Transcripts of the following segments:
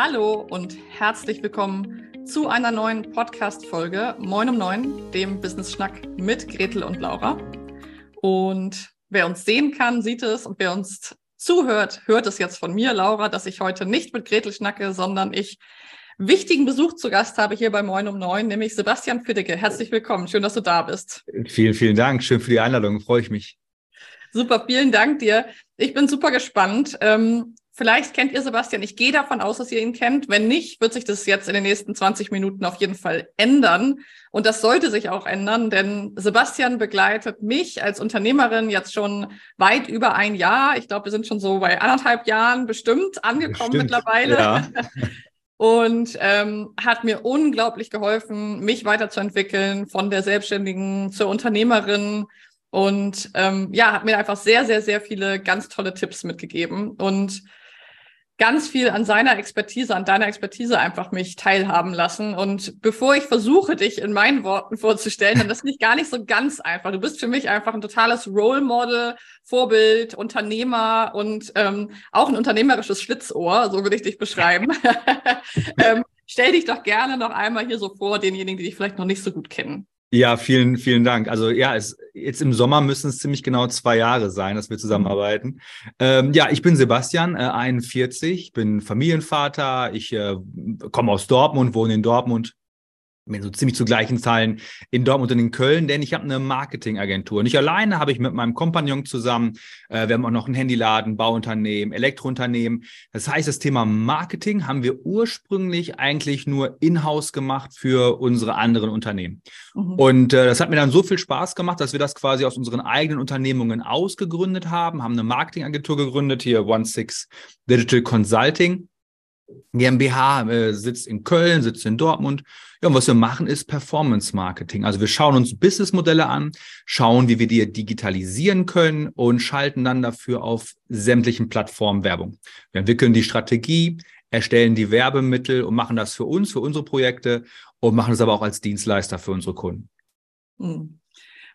Hallo und herzlich willkommen zu einer neuen Podcast-Folge Moin um Neun, dem Business Schnack mit Gretel und Laura. Und wer uns sehen kann, sieht es und wer uns zuhört, hört es jetzt von mir, Laura, dass ich heute nicht mit Gretel schnacke, sondern ich wichtigen Besuch zu Gast habe hier bei Moin um Neun, nämlich Sebastian Fiddecke. Herzlich willkommen. Schön, dass du da bist. Vielen, vielen Dank. Schön für die Einladung. Freue ich mich. Super, vielen Dank dir. Ich bin super gespannt. Ähm, vielleicht kennt ihr Sebastian. Ich gehe davon aus, dass ihr ihn kennt. Wenn nicht, wird sich das jetzt in den nächsten 20 Minuten auf jeden Fall ändern. Und das sollte sich auch ändern, denn Sebastian begleitet mich als Unternehmerin jetzt schon weit über ein Jahr. Ich glaube, wir sind schon so bei anderthalb Jahren bestimmt angekommen bestimmt, mittlerweile. Ja. und ähm, hat mir unglaublich geholfen, mich weiterzuentwickeln von der Selbstständigen zur Unternehmerin und ähm, ja, hat mir einfach sehr, sehr, sehr viele ganz tolle Tipps mitgegeben und ganz viel an seiner Expertise, an deiner Expertise einfach mich teilhaben lassen. Und bevor ich versuche, dich in meinen Worten vorzustellen, dann ist nicht gar nicht so ganz einfach. Du bist für mich einfach ein totales Role Model, Vorbild, Unternehmer und ähm, auch ein unternehmerisches Schlitzohr, so würde ich dich beschreiben. ähm, stell dich doch gerne noch einmal hier so vor, denjenigen, die dich vielleicht noch nicht so gut kennen. Ja, vielen, vielen Dank. Also ja, es, jetzt im Sommer müssen es ziemlich genau zwei Jahre sein, dass wir zusammenarbeiten. Ähm, ja, ich bin Sebastian, äh, 41, bin Familienvater, ich äh, komme aus Dortmund, wohne in Dortmund, so ziemlich zu gleichen Zahlen in Dortmund und in Köln, denn ich habe eine Marketingagentur. Nicht alleine habe ich mit meinem Kompagnon zusammen, äh, wir haben auch noch ein Handyladen, Bauunternehmen, Elektrounternehmen. Das heißt, das Thema Marketing haben wir ursprünglich eigentlich nur in-house gemacht für unsere anderen Unternehmen. Mhm. Und äh, das hat mir dann so viel Spaß gemacht, dass wir das quasi aus unseren eigenen Unternehmungen ausgegründet haben, haben eine Marketingagentur gegründet, hier One Six Digital Consulting. GmbH äh, sitzt in Köln, sitzt in Dortmund. Ja, und was wir machen, ist Performance Marketing. Also wir schauen uns Businessmodelle an, schauen, wie wir die digitalisieren können und schalten dann dafür auf sämtlichen Plattformen Werbung. Wir entwickeln die Strategie, erstellen die Werbemittel und machen das für uns, für unsere Projekte und machen es aber auch als Dienstleister für unsere Kunden. Hm.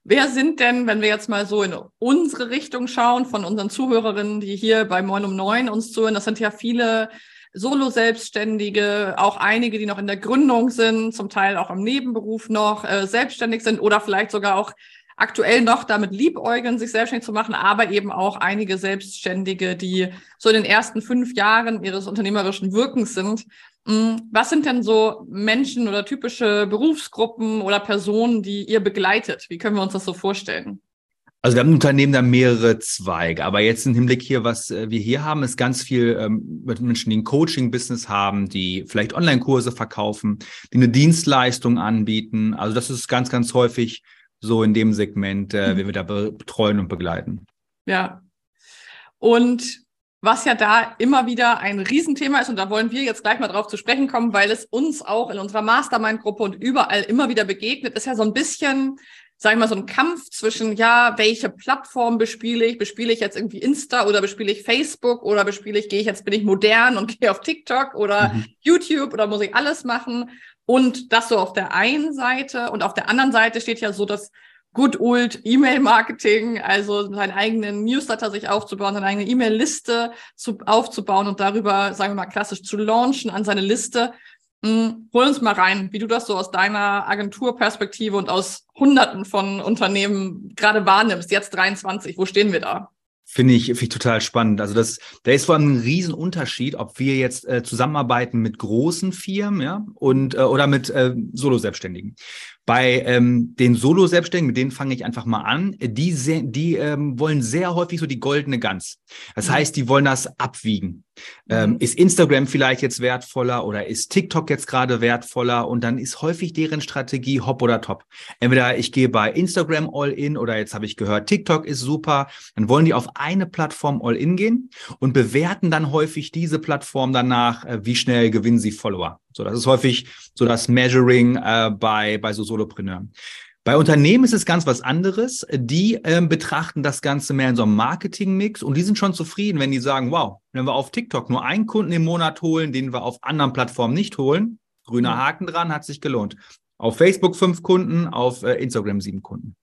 Wer sind denn, wenn wir jetzt mal so in unsere Richtung schauen, von unseren Zuhörerinnen, die hier bei Moin um Neun uns zuhören, das sind ja viele Solo-Selbstständige, auch einige, die noch in der Gründung sind, zum Teil auch im Nebenberuf noch äh, selbstständig sind oder vielleicht sogar auch aktuell noch damit liebäugeln, sich selbstständig zu machen, aber eben auch einige Selbstständige, die so in den ersten fünf Jahren ihres unternehmerischen Wirkens sind. Hm, was sind denn so Menschen oder typische Berufsgruppen oder Personen, die ihr begleitet? Wie können wir uns das so vorstellen? Also wir haben im Unternehmen da mehrere Zweige, aber jetzt im Hinblick hier, was äh, wir hier haben, ist ganz viel ähm, mit Menschen, die ein Coaching-Business haben, die vielleicht Online-Kurse verkaufen, die eine Dienstleistung anbieten. Also das ist ganz, ganz häufig so in dem Segment, äh, mhm. wie wir da betreuen und begleiten. Ja. Und was ja da immer wieder ein Riesenthema ist, und da wollen wir jetzt gleich mal drauf zu sprechen kommen, weil es uns auch in unserer Mastermind-Gruppe und überall immer wieder begegnet, ist ja so ein bisschen sag ich mal, so ein Kampf zwischen, ja, welche Plattform bespiele ich? Bespiele ich jetzt irgendwie Insta oder bespiele ich Facebook oder bespiele ich, gehe ich jetzt, bin ich modern und gehe auf TikTok oder mhm. YouTube oder muss ich alles machen? Und das so auf der einen Seite und auf der anderen Seite steht ja so das Good Old E-Mail-Marketing, also seinen eigenen Newsletter sich aufzubauen, seine eigene E-Mail-Liste zu, aufzubauen und darüber, sagen wir mal, klassisch zu launchen an seine Liste. Hm, hol uns mal rein, wie du das so aus deiner Agenturperspektive und aus Hunderten von Unternehmen gerade wahrnimmst. Jetzt 23, wo stehen wir da? Finde ich, finde ich total spannend. Also das, da ist vor allem ein Riesenunterschied, ob wir jetzt äh, zusammenarbeiten mit großen Firmen, ja, und äh, oder mit äh, Solo-Selbstständigen. Bei ähm, den Solo-Selbstständigen, mit denen fange ich einfach mal an, die, sehr, die ähm, wollen sehr häufig so die goldene Gans. Das mhm. heißt, die wollen das abwiegen. Ähm, mhm. ist Instagram vielleicht jetzt wertvoller oder ist TikTok jetzt gerade wertvoller? Und dann ist häufig deren Strategie hopp oder top. Entweder ich gehe bei Instagram all in oder jetzt habe ich gehört, TikTok ist super. Dann wollen die auf eine Plattform all in gehen und bewerten dann häufig diese Plattform danach, äh, wie schnell gewinnen sie Follower. So, das ist häufig so das Measuring äh, bei, bei so Solopreneuren. Bei Unternehmen ist es ganz was anderes. Die ähm, betrachten das Ganze mehr in so einem Marketing-Mix und die sind schon zufrieden, wenn die sagen, wow, wenn wir auf TikTok nur einen Kunden im Monat holen, den wir auf anderen Plattformen nicht holen, grüner Haken dran, hat sich gelohnt. Auf Facebook fünf Kunden, auf äh, Instagram sieben Kunden.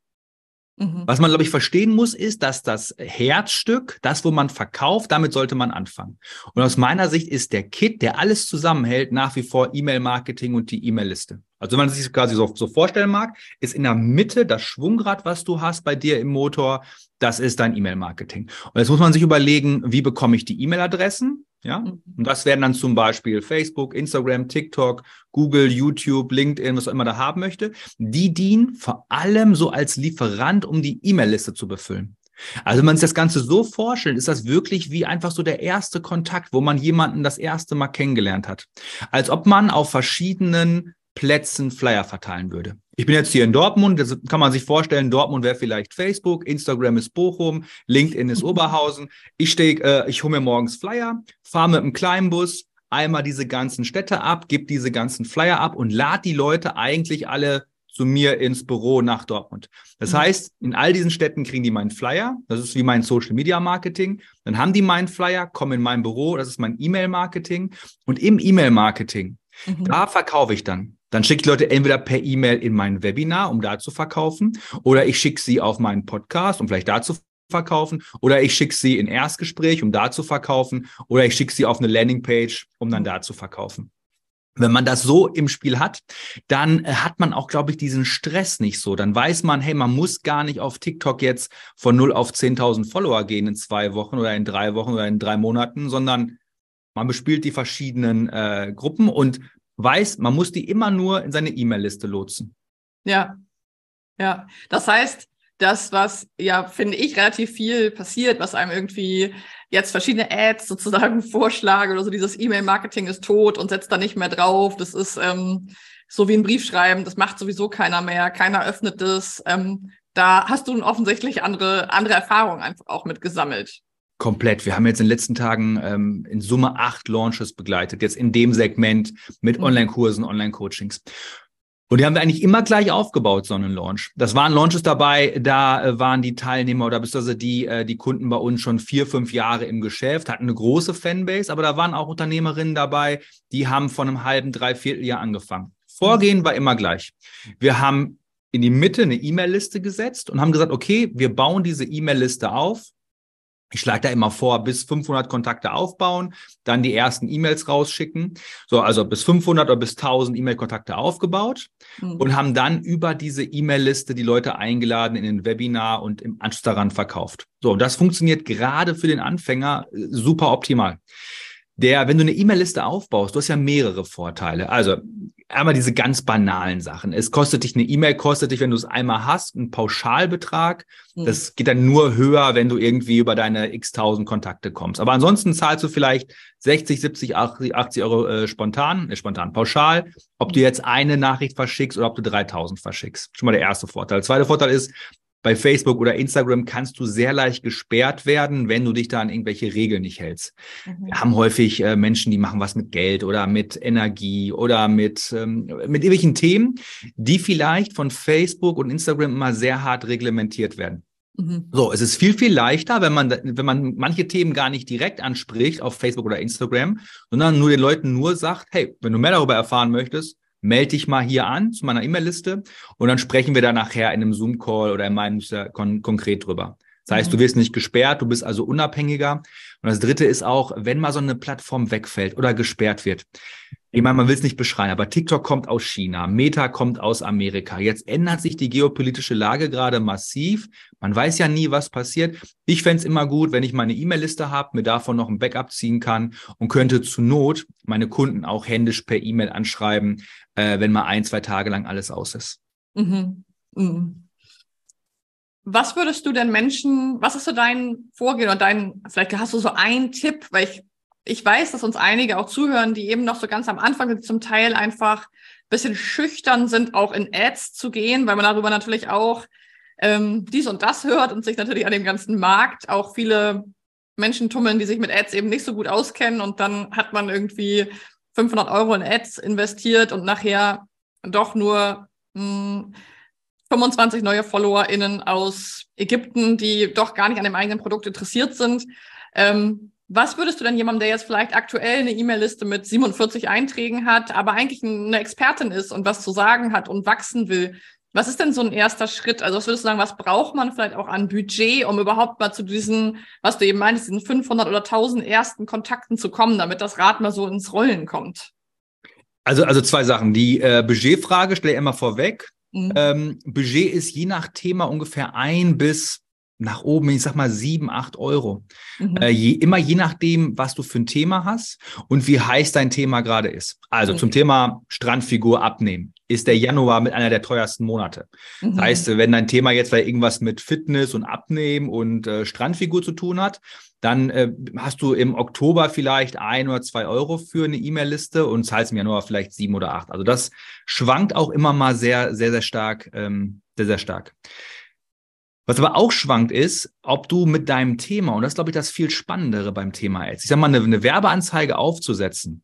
Mhm. Was man, glaube ich, verstehen muss, ist, dass das Herzstück, das, wo man verkauft, damit sollte man anfangen. Und aus meiner Sicht ist der Kit, der alles zusammenhält, nach wie vor E-Mail-Marketing und die E-Mail-Liste. Also wenn man sich das quasi so, so vorstellen mag, ist in der Mitte das Schwungrad, was du hast bei dir im Motor, das ist dein E-Mail-Marketing. Und jetzt muss man sich überlegen, wie bekomme ich die E-Mail-Adressen? Ja, mhm. und das wären dann zum Beispiel Facebook, Instagram, TikTok, Google, YouTube, LinkedIn, was auch immer da haben möchte. Die dienen vor allem so als Lieferant, um die E-Mail-Liste zu befüllen. Also wenn man sich das Ganze so vorstellt, ist das wirklich wie einfach so der erste Kontakt, wo man jemanden das erste Mal kennengelernt hat. Als ob man auf verschiedenen Plätzen Flyer verteilen würde. Ich bin jetzt hier in Dortmund, das kann man sich vorstellen, Dortmund wäre vielleicht Facebook, Instagram ist Bochum, LinkedIn ist Oberhausen. Ich stehe, äh, ich hole mir morgens Flyer, fahre mit einem kleinen Bus einmal diese ganzen Städte ab, gebe diese ganzen Flyer ab und lade die Leute eigentlich alle zu mir ins Büro nach Dortmund. Das mhm. heißt, in all diesen Städten kriegen die meinen Flyer. Das ist wie mein Social Media Marketing. Dann haben die meinen Flyer, kommen in mein Büro. Das ist mein E-Mail Marketing. Und im E-Mail Marketing, mhm. da verkaufe ich dann dann schicke ich Leute entweder per E-Mail in mein Webinar, um da zu verkaufen, oder ich schicke sie auf meinen Podcast, um vielleicht da zu verkaufen, oder ich schicke sie in Erstgespräch, um da zu verkaufen, oder ich schicke sie auf eine Landingpage, um dann da zu verkaufen. Wenn man das so im Spiel hat, dann äh, hat man auch, glaube ich, diesen Stress nicht so. Dann weiß man, hey, man muss gar nicht auf TikTok jetzt von 0 auf 10.000 Follower gehen in zwei Wochen oder in drei Wochen oder in drei Monaten, sondern man bespielt die verschiedenen äh, Gruppen und weiß, man muss die immer nur in seine E-Mail-Liste lotsen. Ja, ja. Das heißt, das, was ja, finde ich, relativ viel passiert, was einem irgendwie jetzt verschiedene Ads sozusagen vorschlagen oder so, dieses E-Mail-Marketing ist tot und setzt da nicht mehr drauf. Das ist ähm, so wie ein Brief schreiben, das macht sowieso keiner mehr, keiner öffnet das. Ähm, da hast du offensichtlich andere, andere Erfahrungen einfach auch mit gesammelt. Komplett. Wir haben jetzt in den letzten Tagen ähm, in Summe acht Launches begleitet, jetzt in dem Segment mit mhm. Online-Kursen, Online-Coachings. Und die haben wir eigentlich immer gleich aufgebaut, so einen Launch. Das waren Launches dabei, da äh, waren die Teilnehmer oder beziehungsweise die, äh, die Kunden bei uns schon vier, fünf Jahre im Geschäft, hatten eine große Fanbase, aber da waren auch Unternehmerinnen dabei, die haben von einem halben, dreiviertel Jahr angefangen. Vorgehen war immer gleich. Wir haben in die Mitte eine E-Mail-Liste gesetzt und haben gesagt, okay, wir bauen diese E-Mail-Liste auf ich schlage da immer vor, bis 500 Kontakte aufbauen, dann die ersten E-Mails rausschicken. So, also bis 500 oder bis 1000 E-Mail-Kontakte aufgebaut mhm. und haben dann über diese E-Mail-Liste die Leute eingeladen in ein Webinar und im Anschluss daran verkauft. So, das funktioniert gerade für den Anfänger äh, super optimal. Der, wenn du eine E-Mail-Liste aufbaust, du hast ja mehrere Vorteile. Also einmal diese ganz banalen Sachen. Es kostet dich eine E-Mail, kostet dich, wenn du es einmal hast, einen Pauschalbetrag. Mhm. Das geht dann nur höher, wenn du irgendwie über deine x tausend Kontakte kommst. Aber ansonsten zahlst du vielleicht 60, 70, 80, 80 Euro äh, spontan, äh, spontan pauschal, ob du jetzt eine Nachricht verschickst oder ob du 3000 verschickst. Schon mal der erste Vorteil. Der zweite Vorteil ist, bei Facebook oder Instagram kannst du sehr leicht gesperrt werden, wenn du dich da an irgendwelche Regeln nicht hältst. Mhm. Wir haben häufig äh, Menschen, die machen was mit Geld oder mit Energie oder mit, ähm, mit irgendwelchen Themen, die vielleicht von Facebook und Instagram immer sehr hart reglementiert werden. Mhm. So, es ist viel, viel leichter, wenn man, wenn man manche Themen gar nicht direkt anspricht auf Facebook oder Instagram, sondern nur den Leuten nur sagt, hey, wenn du mehr darüber erfahren möchtest, melde dich mal hier an zu meiner E-Mail-Liste und dann sprechen wir da nachher in einem Zoom-Call oder in meinem kon konkret drüber. Das heißt, du mhm. wirst nicht gesperrt, du bist also unabhängiger. Und das dritte ist auch, wenn mal so eine Plattform wegfällt oder gesperrt wird. Ich meine, man will es nicht beschreien, aber TikTok kommt aus China, Meta kommt aus Amerika. Jetzt ändert sich die geopolitische Lage gerade massiv. Man weiß ja nie, was passiert. Ich fände es immer gut, wenn ich meine E-Mail-Liste habe, mir davon noch ein Backup ziehen kann und könnte zu Not meine Kunden auch händisch per E-Mail anschreiben, äh, wenn mal ein, zwei Tage lang alles aus ist. Mhm. Mhm. Was würdest du denn Menschen, was ist so dein Vorgehen oder dein, vielleicht hast du so einen Tipp, weil ich, ich weiß, dass uns einige auch zuhören, die eben noch so ganz am Anfang sind, zum Teil einfach ein bisschen schüchtern sind, auch in Ads zu gehen, weil man darüber natürlich auch ähm, dies und das hört und sich natürlich an dem ganzen Markt auch viele Menschen tummeln, die sich mit Ads eben nicht so gut auskennen und dann hat man irgendwie 500 Euro in Ads investiert und nachher doch nur mh, hm, 25 neue FollowerInnen aus Ägypten, die doch gar nicht an dem eigenen Produkt interessiert sind. Ähm, was würdest du denn jemandem, der jetzt vielleicht aktuell eine E-Mail-Liste mit 47 Einträgen hat, aber eigentlich eine Expertin ist und was zu sagen hat und wachsen will, Was ist denn so ein erster Schritt? Also was würdest du sagen, was braucht man vielleicht auch an Budget, um überhaupt mal zu diesen, was du eben meinst, diesen 500 oder 1000 ersten Kontakten zu kommen, damit das Rad mal so ins Rollen kommt? Also, also zwei Sachen. Die äh, Budgetfrage stelle ich immer vorweg. Mhm. Ähm, Budget ist je nach Thema ungefähr ein bis nach oben, ich sag mal sieben, acht Euro. Mhm. Äh, je, immer je nachdem, was du für ein Thema hast und wie heiß dein Thema gerade ist. Also okay. zum Thema Strandfigur abnehmen ist der Januar mit einer der teuersten Monate. Mhm. Das heißt, wenn dein Thema jetzt weil irgendwas mit Fitness und Abnehmen und äh, Strandfigur zu tun hat, dann äh, hast du im Oktober vielleicht ein oder zwei Euro für eine E-Mail-Liste und zahlst im Januar vielleicht sieben oder acht. Also das schwankt auch immer mal sehr, sehr, sehr stark, ähm, sehr, sehr stark. Was aber auch schwankt ist, ob du mit deinem Thema, und das ist, glaube ich, das viel Spannendere beim Thema Ads, ich sag mal, eine, eine Werbeanzeige aufzusetzen,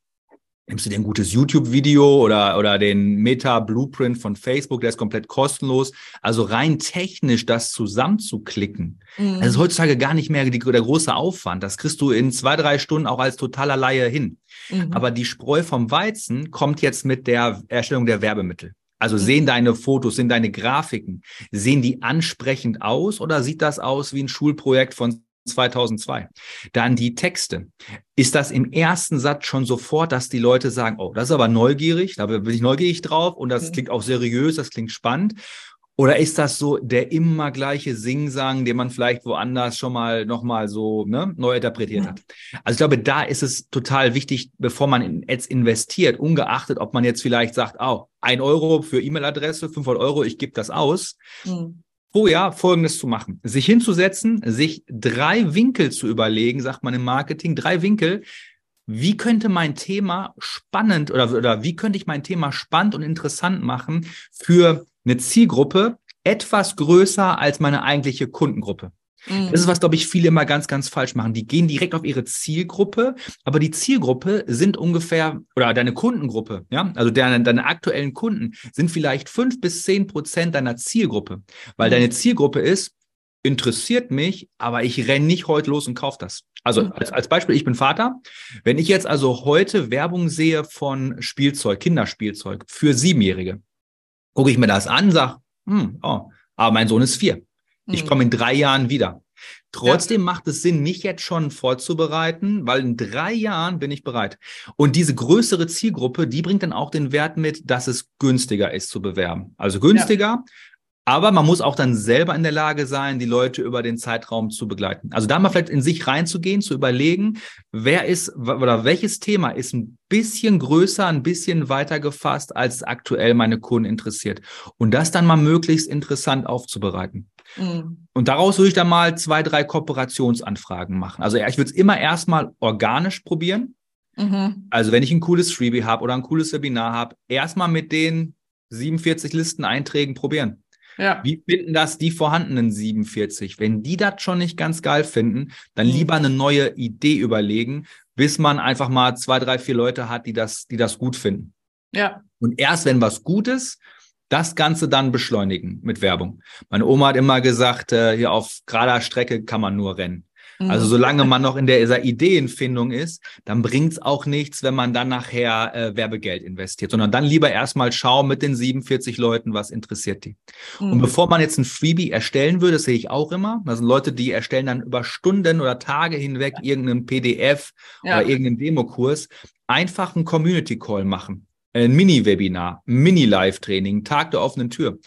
nimmst du dir ein gutes YouTube-Video oder, oder den Meta-Blueprint von Facebook, der ist komplett kostenlos. Also rein technisch das zusammenzuklicken, mhm. das ist heutzutage gar nicht mehr die, der große Aufwand. Das kriegst du in zwei, drei Stunden auch als totaler Laie hin. Mhm. Aber die Spreu vom Weizen kommt jetzt mit der Erstellung der Werbemittel. Also sehen mhm. deine Fotos, sind deine Grafiken, sehen die ansprechend aus oder sieht das aus wie ein Schulprojekt von 2002. Dann die Texte. Ist das im ersten Satz schon sofort, dass die Leute sagen, oh, das ist aber neugierig, da bin ich neugierig drauf und das mhm. klingt auch seriös, das klingt spannend. Oder ist das so der immer gleiche Singsang, den man vielleicht woanders schon mal nochmal so ne, neu interpretiert ja. hat? Also ich glaube, da ist es total wichtig, bevor man in Ads investiert, ungeachtet, ob man jetzt vielleicht sagt, oh, ein Euro für E-Mail-Adresse, 500 Euro, ich gebe das aus. Mhm. Vorher Folgendes zu machen. Sich hinzusetzen, sich drei Winkel zu überlegen, sagt man im Marketing, drei Winkel, wie könnte mein Thema spannend oder, oder wie könnte ich mein Thema spannend und interessant machen für eine Zielgruppe etwas größer als meine eigentliche Kundengruppe. Mhm. Das ist, was, glaube ich, viele immer ganz, ganz falsch machen. Die gehen direkt auf ihre Zielgruppe, aber die Zielgruppe sind ungefähr, oder deine Kundengruppe, ja, also deine, deine aktuellen Kunden sind vielleicht fünf bis zehn Prozent deiner Zielgruppe, weil mhm. deine Zielgruppe ist, interessiert mich, aber ich renne nicht heute los und kaufe das. Also mhm. als, als Beispiel, ich bin Vater. Wenn ich jetzt also heute Werbung sehe von Spielzeug, Kinderspielzeug für Siebenjährige, gucke ich mir das an, sag, hm, oh, aber mein Sohn ist vier. Ich hm. komme in drei Jahren wieder. Trotzdem ja. macht es Sinn, mich jetzt schon vorzubereiten, weil in drei Jahren bin ich bereit. Und diese größere Zielgruppe, die bringt dann auch den Wert mit, dass es günstiger ist zu bewerben. Also günstiger, ja. Aber man muss auch dann selber in der Lage sein, die Leute über den Zeitraum zu begleiten. Also da mal vielleicht in sich reinzugehen, zu überlegen, wer ist oder welches Thema ist ein bisschen größer, ein bisschen weiter gefasst, als aktuell meine Kunden interessiert. Und das dann mal möglichst interessant aufzubereiten. Mhm. Und daraus würde ich dann mal zwei, drei Kooperationsanfragen machen. Also ich würde es immer erstmal organisch probieren. Mhm. Also wenn ich ein cooles Freebie habe oder ein cooles Webinar habe, erstmal mit den 47 Listeneinträgen probieren. Ja. Wie finden das die vorhandenen 47? Wenn die das schon nicht ganz geil finden, dann mhm. lieber eine neue Idee überlegen, bis man einfach mal zwei, drei, vier Leute hat, die das, die das gut finden. Ja. Und erst wenn was gut ist, das Ganze dann beschleunigen mit Werbung. Meine Oma hat immer gesagt, äh, hier auf gerader Strecke kann man nur rennen. Also mhm. solange man noch in dieser Ideenfindung ist, dann bringt's auch nichts, wenn man dann nachher äh, Werbegeld investiert, sondern dann lieber erstmal schauen mit den 47 Leuten, was interessiert die. Mhm. Und bevor man jetzt ein Freebie erstellen würde, das sehe ich auch immer, das sind Leute, die erstellen dann über Stunden oder Tage hinweg irgendeinen PDF ja. oder irgendeinen Demokurs, einfach einen Community Call machen, ein Mini-Webinar, Mini-Live-Training, Tag der offenen Tür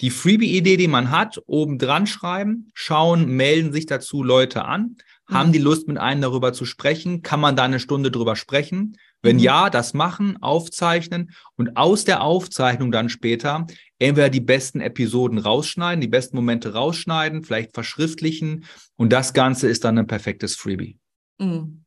die Freebie-Idee, die man hat, oben dran schreiben, schauen, melden sich dazu Leute an, mhm. haben die Lust, mit einem darüber zu sprechen, kann man da eine Stunde drüber sprechen? Wenn mhm. ja, das machen, aufzeichnen und aus der Aufzeichnung dann später entweder die besten Episoden rausschneiden, die besten Momente rausschneiden, vielleicht verschriftlichen und das Ganze ist dann ein perfektes Freebie. Mhm.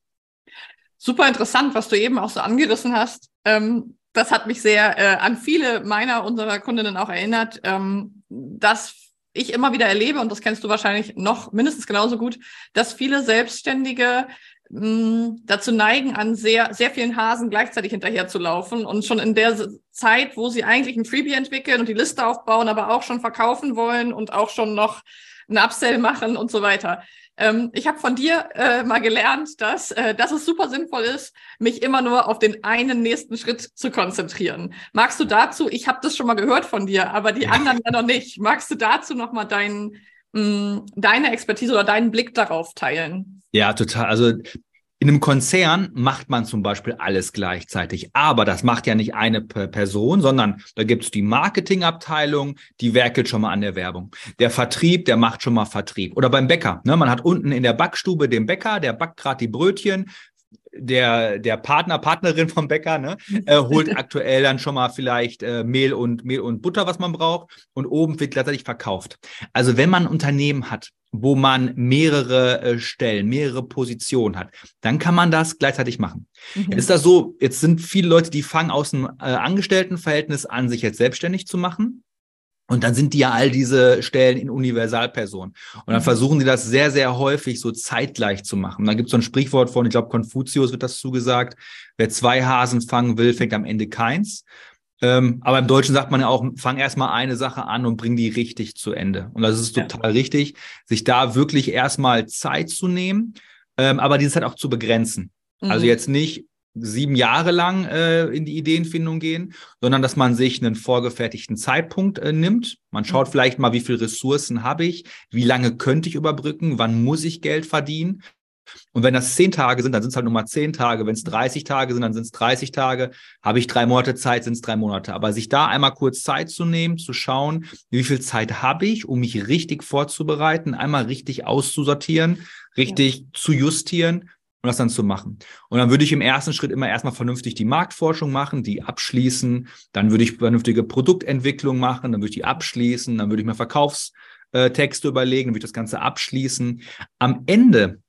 Super interessant, was du eben auch so angerissen hast. Ähm, das hat mich sehr äh, an viele meiner unserer Kundinnen auch erinnert, ähm, dass ich immer wieder erlebe, und das kennst du wahrscheinlich noch mindestens genauso gut, dass viele Selbstständige mh, mm, dazu neigen, an sehr, sehr vielen Hasen gleichzeitig hinterher zu laufen und schon in der Zeit, wo sie eigentlich ein Freebie entwickeln und die Liste aufbauen, aber auch schon verkaufen wollen und auch schon noch ein Upsell machen und so weiter. Ähm, ich habe von dir äh, mal gelernt, dass, äh, dass es super sinnvoll ist, mich immer nur auf den einen nächsten Schritt zu konzentrieren. Magst du dazu, ich habe das schon mal gehört von dir, aber die anderen ja noch nicht. Magst du dazu noch mal dein, mh, mm, deine Expertise oder deinen Blick darauf teilen? Ja, total. Also in einem Konzern macht man zum Beispiel alles gleichzeitig, aber das macht ja nicht eine Person, sondern da gibt es die Marketingabteilung, die werkelt schon mal an der Werbung. Der Vertrieb, der macht schon mal Vertrieb. Oder beim Bäcker, ne? man hat unten in der Backstube den Bäcker, der backt gerade die Brötchen, der, der Partner, Partnerin vom Bäcker, ne, äh, holt aktuell dann schon mal vielleicht äh, Mehl und Mehl und Butter, was man braucht, und oben wird gleichzeitig verkauft. Also wenn man ein Unternehmen hat, wo man mehrere äh, Stellen, mehrere Positionen hat, dann kann man das gleichzeitig machen. Mhm. Jetzt ist das so, jetzt sind viele Leute, die fangen aus dem äh, Angestelltenverhältnis an, sich jetzt selbstständig zu machen. Und dann sind die ja all diese Stellen in Universalperson. Und dann mhm. versuchen die das sehr, sehr häufig so zeitgleich zu machen. Und dann gibt es so ein Sprichwort von, ich glaube, Konfuzius wird das zugesagt, wer zwei Hasen fangen will, fängt am Ende keins. Ähm, aber im Deutschen sagt man ja auch, fang erstmal eine Sache an und bring die richtig zu Ende. Und das ist total ja. richtig, sich da wirklich erstmal Zeit zu nehmen, ähm, aber diese Zeit auch zu begrenzen. Also mhm. Also jetzt nicht sieben Jahre lang äh, in die Ideenfindung gehen, sondern dass man sich einen vorgefertigten Zeitpunkt äh, nimmt. Man schaut mhm. vielleicht mal, wie viele Ressourcen habe ich, wie lange könnte ich überbrücken, wann muss ich Geld verdienen. Und wenn das zehn Tage sind, dann sind es halt nur mal zehn Tage. Wenn es 30 Tage sind, dann sind es 30 Tage. Habe ich drei Monate Zeit, sind es drei Monate. Aber sich da einmal kurz Zeit zu nehmen, zu schauen, wie viel Zeit habe ich, um mich richtig vorzubereiten, einmal richtig auszusortieren, richtig ja. zu justieren und das dann zu machen. Und dann würde ich im ersten Schritt immer erstmal vernünftig die Marktforschung machen, die abschließen. Dann würde ich vernünftige Produktentwicklung machen, dann würde ich die abschließen, dann würde ich mir Verkaufstexte überlegen, dann würde ich das Ganze abschließen. Am Ende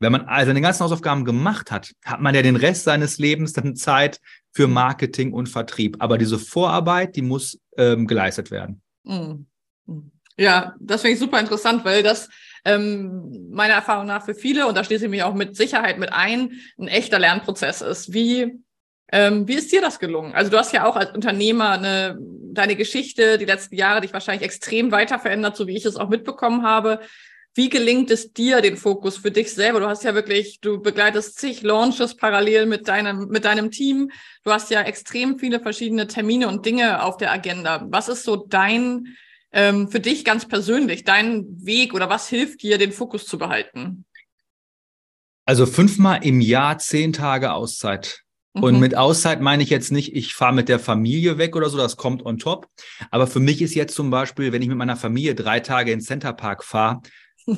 wenn man also seine ganzen Hausaufgaben gemacht hat, hat man ja den Rest seines Lebens dann Zeit für Marketing und Vertrieb. Aber diese Vorarbeit, die muss ähm, geleistet werden. Mhm. Mhm. Ja, das finde ich super interessant, weil das ähm, meiner Erfahrung nach für viele, und da schließe ich mich auch mit Sicherheit mit ein, ein echter Lernprozess ist. Wie, ähm, wie ist dir das gelungen? Also du hast ja auch als Unternehmer eine, deine Geschichte die letzten Jahre dich wahrscheinlich extrem weiter verändert, so wie ich es auch mitbekommen habe. Wie gelingt es dir, den Fokus für dich selber? Du hast ja wirklich, du begleitest zig Launches parallel mit deinem, mit deinem Team. Du hast ja extrem viele verschiedene Termine und Dinge auf der Agenda. Was ist so dein, ähm, für dich ganz persönlich, dein Weg oder was hilft dir, den Fokus zu behalten? Also fünfmal im Jahr zehn Tage Auszeit. Und mhm. mit Auszeit meine ich jetzt nicht, ich fahre mit der Familie weg oder so, das kommt on top. Aber für mich ist jetzt zum Beispiel, wenn ich mit meiner Familie drei Tage in Center Park fahre,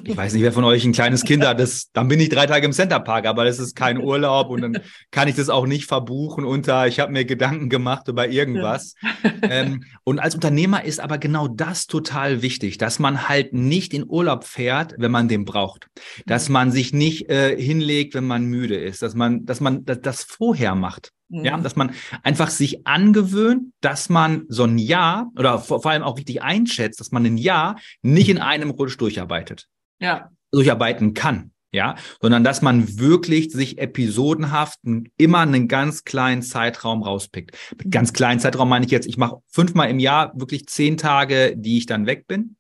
ich weiß nicht, wer von euch ein kleines Kind hat, das, dann bin ich drei Tage im Centerpark, aber das ist kein Urlaub und dann kann ich das auch nicht verbuchen unter, ich habe mir Gedanken gemacht über irgendwas. Ja. Ähm, und als Unternehmer ist aber genau das total wichtig, dass man halt nicht in Urlaub fährt, wenn man den braucht, dass mhm. man sich nicht äh, hinlegt, wenn man müde ist, dass man, dass man das, das vorher macht. Ja, mhm. dass man einfach sich angewöhnt, dass man so ein Jahr oder vor, vor allem auch richtig einschätzt, dass man ein Jahr nicht in einem Rutsch durcharbeitet ja. durcharbeiten kann. Ja, sondern dass man wirklich sich episodenhaft immer einen ganz kleinen Zeitraum rauspickt. Mit ganz kleinen Zeitraum meine ich jetzt, ich mache fünfmal im Jahr wirklich zehn Tage, die ich dann weg bin.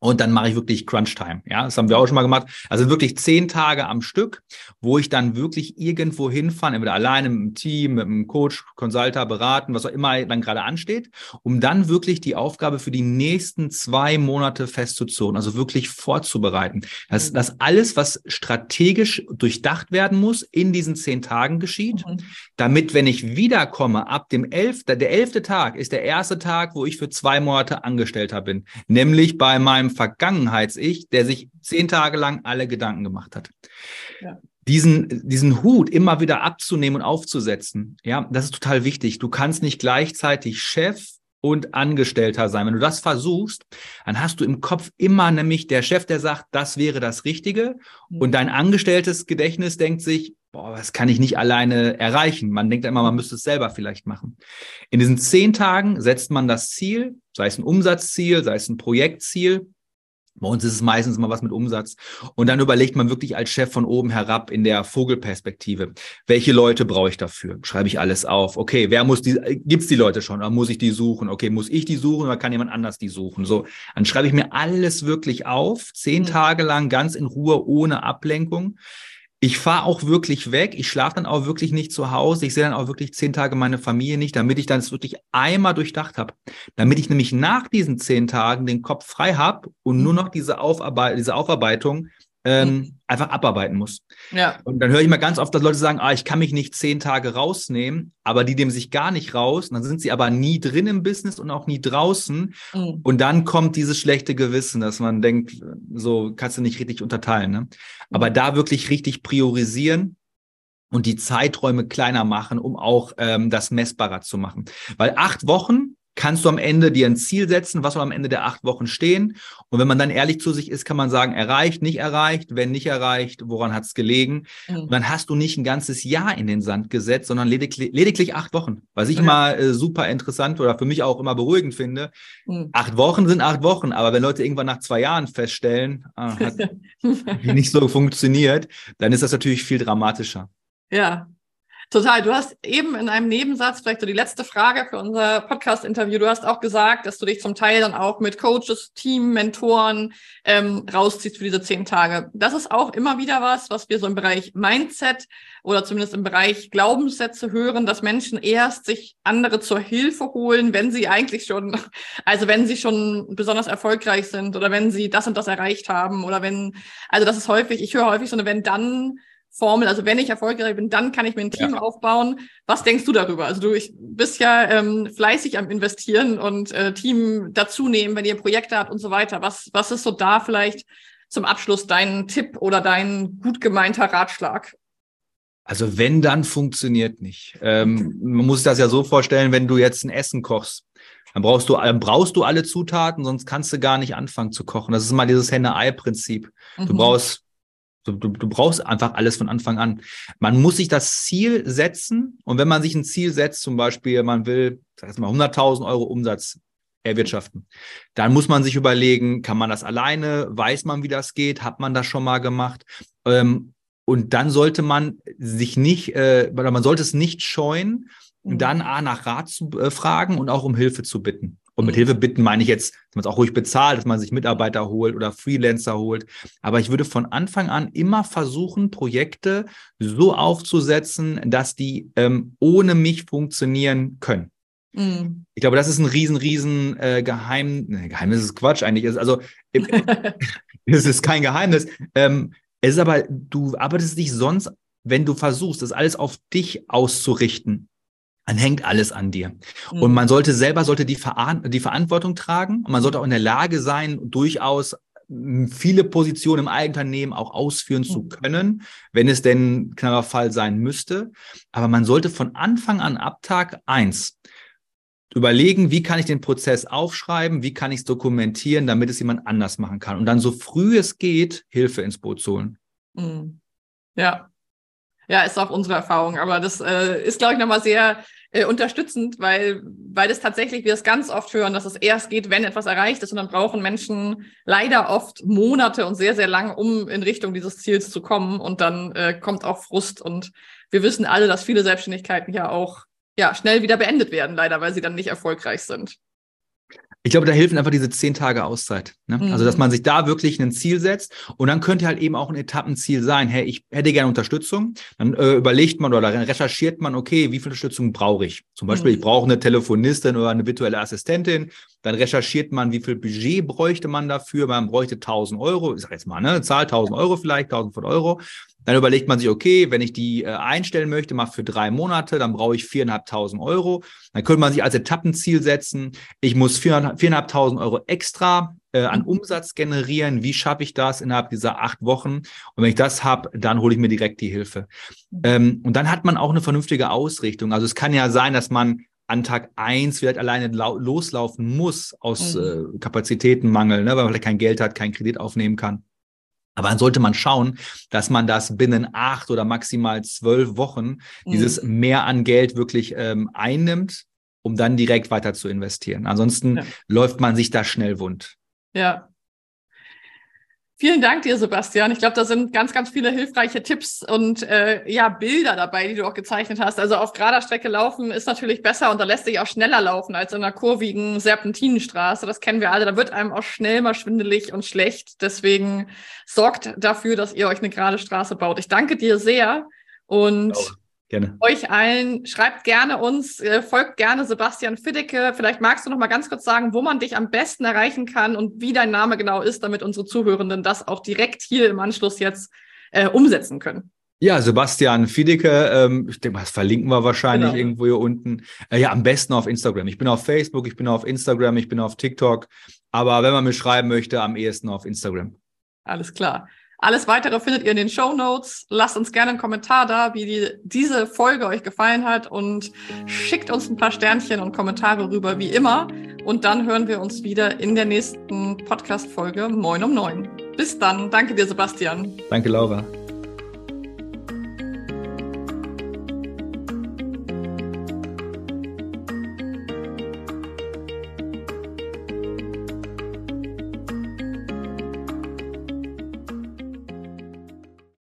Und dann mache ich wirklich Crunch Time. Ja, das haben wir auch schon mal gemacht. Also wirklich zehn Tage am Stück, wo ich dann wirklich irgendwo hinfahre, entweder alleine mit einem Team, mit einem Coach, Consulter, beraten, was auch immer dann gerade ansteht, um dann wirklich die Aufgabe für die nächsten zwei Monate festzuzurren, also wirklich vorzubereiten. Dass mhm. das alles, was strategisch durchdacht werden muss, in diesen zehn Tagen geschieht, mhm. damit, wenn ich wiederkomme, ab dem elften, der elfte Tag ist der erste Tag, wo ich für zwei Monate Angestellter bin, nämlich bei meinem Vergangenheits-Ich, der sich zehn Tage lang alle Gedanken gemacht hat. Ja. Diesen, diesen Hut immer wieder abzunehmen und aufzusetzen, ja, das ist total wichtig. Du kannst nicht gleichzeitig Chef und Angestellter sein. Wenn du das versuchst, dann hast du im Kopf immer nämlich der Chef, der sagt, das wäre das Richtige. Und mhm. dein angestelltes Gedächtnis denkt sich, boah, das kann ich nicht alleine erreichen. Man denkt immer, man müsste es selber vielleicht machen. In diesen zehn Tagen setzt man das Ziel, sei es ein Umsatzziel, sei es ein Projektziel, Bei uns ist es meistens mal was mit Umsatz. Und dann überlegt man wirklich als Chef von oben herab in der Vogelperspektive, welche Leute brauche ich dafür? Schreibe ich alles auf. Okay, wer muss die, gibt's die Leute schon? Oder muss ich die suchen? Okay, muss ich die suchen oder kann jemand anders die suchen? So, dann schreibe ich mir alles wirklich auf, zehn mhm. Tage lang ganz in Ruhe, ohne Ablenkung ich fahre auch wirklich weg. Ich schlafe dann auch wirklich nicht zu Hause. Ich sehe dann auch wirklich zehn Tage meine Familie nicht, damit ich dann es wirklich einmal durchdacht habe. Damit ich nämlich nach diesen zehn Tagen den Kopf frei habe und nur noch diese, Aufarbeit diese Aufarbeitung ähm, mhm. einfach abarbeiten muss. Ja. Und dann höre ich mal ganz oft, dass Leute sagen, ah, ich kann mich nicht zehn Tage rausnehmen, aber die nehmen sich gar nicht raus. Und dann sind sie aber nie drin im Business und auch nie draußen. Mhm. Und dann kommt dieses schlechte Gewissen, dass man denkt, so kannst du nicht richtig unterteilen. Ne? Aber da wirklich richtig priorisieren und die Zeiträume kleiner machen, um auch ähm, das messbarer zu machen. Weil acht Wochen kannst du am Ende dir ein Ziel setzen, was soll am Ende der acht Wochen stehen. Und wenn man dann ehrlich zu sich ist, kann man sagen, erreicht, nicht erreicht, wenn nicht erreicht, woran hat es gelegen? Mhm. Und dann hast du nicht ein ganzes Jahr in den Sand gesetzt, sondern lediglich, lediglich acht Wochen. Was ich ja. mal äh, super interessant oder für mich auch immer beruhigend finde. Mhm. Acht Wochen sind acht Wochen, aber wenn Leute irgendwann nach zwei Jahren feststellen, ah, hat nicht so funktioniert, dann ist das natürlich viel dramatischer. Ja, Total. Du hast eben in einem Nebensatz, vielleicht so die letzte Frage für unser Podcast-Interview, du hast auch gesagt, dass du dich zum Teil dann auch mit Coaches, Team, Mentoren ähm, rausziehst für diese zehn Tage. Das ist auch immer wieder was, was wir so im Bereich Mindset oder zumindest im Bereich Glaubenssätze hören, dass Menschen erst sich andere zur Hilfe holen, wenn sie eigentlich schon, also wenn sie schon besonders erfolgreich sind oder wenn sie das und das erreicht haben oder wenn, also das ist häufig, ich höre häufig so eine wenn dann Formel. Also wenn ich erfolgreich bin, dann kann ich mir ein Team ja. aufbauen. Was denkst du darüber? Also du ich, bist ja ähm, fleißig am Investieren und äh, Team dazu nehmen, wenn ihr Projekte habt und so weiter. Was, was ist so da vielleicht zum Abschluss dein Tipp oder dein gut gemeinter Ratschlag? Also wenn, dann funktioniert nicht. Ähm, man muss sich das ja so vorstellen, wenn du jetzt ein Essen kochst, dann brauchst du, dann brauchst du alle Zutaten, sonst kannst du gar nicht anfangen zu kochen. Das ist mal dieses Henne-Ei-Prinzip. Du mhm. brauchst Du, du, du brauchst einfach alles von Anfang an. Man muss sich das Ziel setzen und wenn man sich ein Ziel setzt, zum Beispiel, man will, sag mal, 100.000 Euro Umsatz erwirtschaften, dann muss man sich überlegen, kann man das alleine? Weiß man, wie das geht? Hat man das schon mal gemacht? Ähm, und dann sollte man sich nicht, äh, oder man sollte es nicht scheuen, mhm. dann A, nach Rat zu äh, fragen und auch um Hilfe zu bitten. Und mit mhm. Hilfe bitten meine ich jetzt, dass man es auch ruhig bezahlt, dass man sich Mitarbeiter holt oder Freelancer holt. Aber ich würde von Anfang an immer versuchen, Projekte so aufzusetzen, dass die ähm, ohne mich funktionieren können. Mhm. Ich glaube, das ist ein riesen, riesen äh, Geheim, ne, Geheimnis ist Quatsch eigentlich. Also es ist kein Geheimnis. Ähm, es ist aber, du arbeitest dich sonst, wenn du versuchst, das alles auf dich auszurichten, dann hängt alles an dir. Mhm. Und man sollte selber sollte die, Ver die Verantwortung tragen und man sollte auch in der Lage sein, durchaus hm, viele Positionen im Eigenunternehmen auch ausführen zu mhm. können, wenn es denn knapper Fall sein müsste. Aber man sollte von Anfang an ab Tag eins überlegen, wie kann ich den Prozess aufschreiben, wie kann ich es dokumentieren, damit es jemand anders machen kann. Und dann so früh es geht, Hilfe ins Boot zu holen. Mhm. Ja. Ja, ist auch unsere Erfahrung. Aber das äh, ist, glaube ich, nochmal sehr äh, unterstützend, weil, weil es tatsächlich, wir es ganz oft hören, dass es erst geht, wenn etwas erreicht ist. Und dann brauchen Menschen leider oft Monate und sehr, sehr lang, um in Richtung dieses Ziels zu kommen. Und dann äh, kommt auch Frust. Und wir wissen alle, dass viele Selbstständigkeiten ja auch ja, schnell wieder beendet werden, leider, weil sie dann nicht erfolgreich sind. Ich glaube, da helfen einfach diese zehn Tage Auszeit. Ne? Mhm. Also, dass man sich da wirklich ein Ziel setzt und dann könnte halt eben auch ein Etappenziel sein. Hey, ich hätte gerne Unterstützung. Dann äh, überlegt man oder recherchiert man, okay, wie viel Unterstützung brauche ich? Zum Beispiel, mhm. ich brauche eine Telefonistin oder eine virtuelle Assistentin. Dann recherchiert man, wie viel Budget bräuchte man dafür. Man bräuchte 1000 Euro. Ich sag jetzt mal, ne, Zahl 1000 Euro vielleicht, 1000 Euro. Dann überlegt man sich, okay, wenn ich die äh, einstellen möchte, mal für drei Monate, dann brauche ich viereinhalbtausend Euro. Dann könnte man sich als Etappenziel setzen, ich muss viereinhalbtausend Euro extra äh, an. Umsatz generieren. Wie schaffe ich das innerhalb dieser acht Wochen? Und wenn ich das habe, dann hole ich mir direkt die Hilfe. Ähm, und dann hat man auch eine vernünftige Ausrichtung. Also es kann ja sein, dass man an Tag eins vielleicht alleine loslaufen muss aus mhm. äh, Kapazitätenmangel, ne, weil man vielleicht kein Geld hat, keinen Kredit aufnehmen kann. Aber dann sollte man schauen, dass man das binnen acht oder maximal zwölf Wochen mhm. dieses mehr an Geld wirklich ähm, einnimmt, um dann direkt weiter zu investieren. Ansonsten ja. läuft man sich da schnell wund. Ja. Vielen Dank dir, Sebastian. Ich glaube, da sind ganz, ganz viele hilfreiche Tipps und äh, ja, Bilder dabei, die du auch gezeichnet hast. Also auf gerader Strecke laufen ist natürlich besser und da lässt sich auch schneller laufen als in einer kurvigen Serpentinenstraße. Das kennen wir alle. Da wird einem auch schnell mal schwindelig und schlecht. Deswegen sorgt dafür, dass ihr euch eine gerade Straße baut. Ich danke dir sehr und Gerne. Euch allen, schreibt gerne uns, äh, folgt gerne Sebastian Fiddecke. Vielleicht magst du noch mal ganz kurz sagen, wo man dich am besten erreichen kann und wie dein Name genau ist, damit unsere Zuhörenden das auch direkt hier im Anschluss jetzt äh, umsetzen können. Ja, Sebastian Fiedecke, ähm, ich denke, das verlinken wir wahrscheinlich genau. irgendwo hier unten. Äh, ja, am besten auf Instagram. Ich bin auf Facebook, ich bin auf Instagram, ich bin auf TikTok. Aber wenn man mir schreiben möchte, am ehesten auf Instagram. Alles klar. Alles weitere findet ihr in den Show Notes. Lasst uns gerne einen Kommentar da, wie die, diese Folge euch gefallen hat und schickt uns ein paar Sternchen und Kommentare rüber, wie immer. Und dann hören wir uns wieder in der nächsten Podcast-Folge Moin um Neun. Bis dann. Danke dir, Sebastian. Danke, Laura.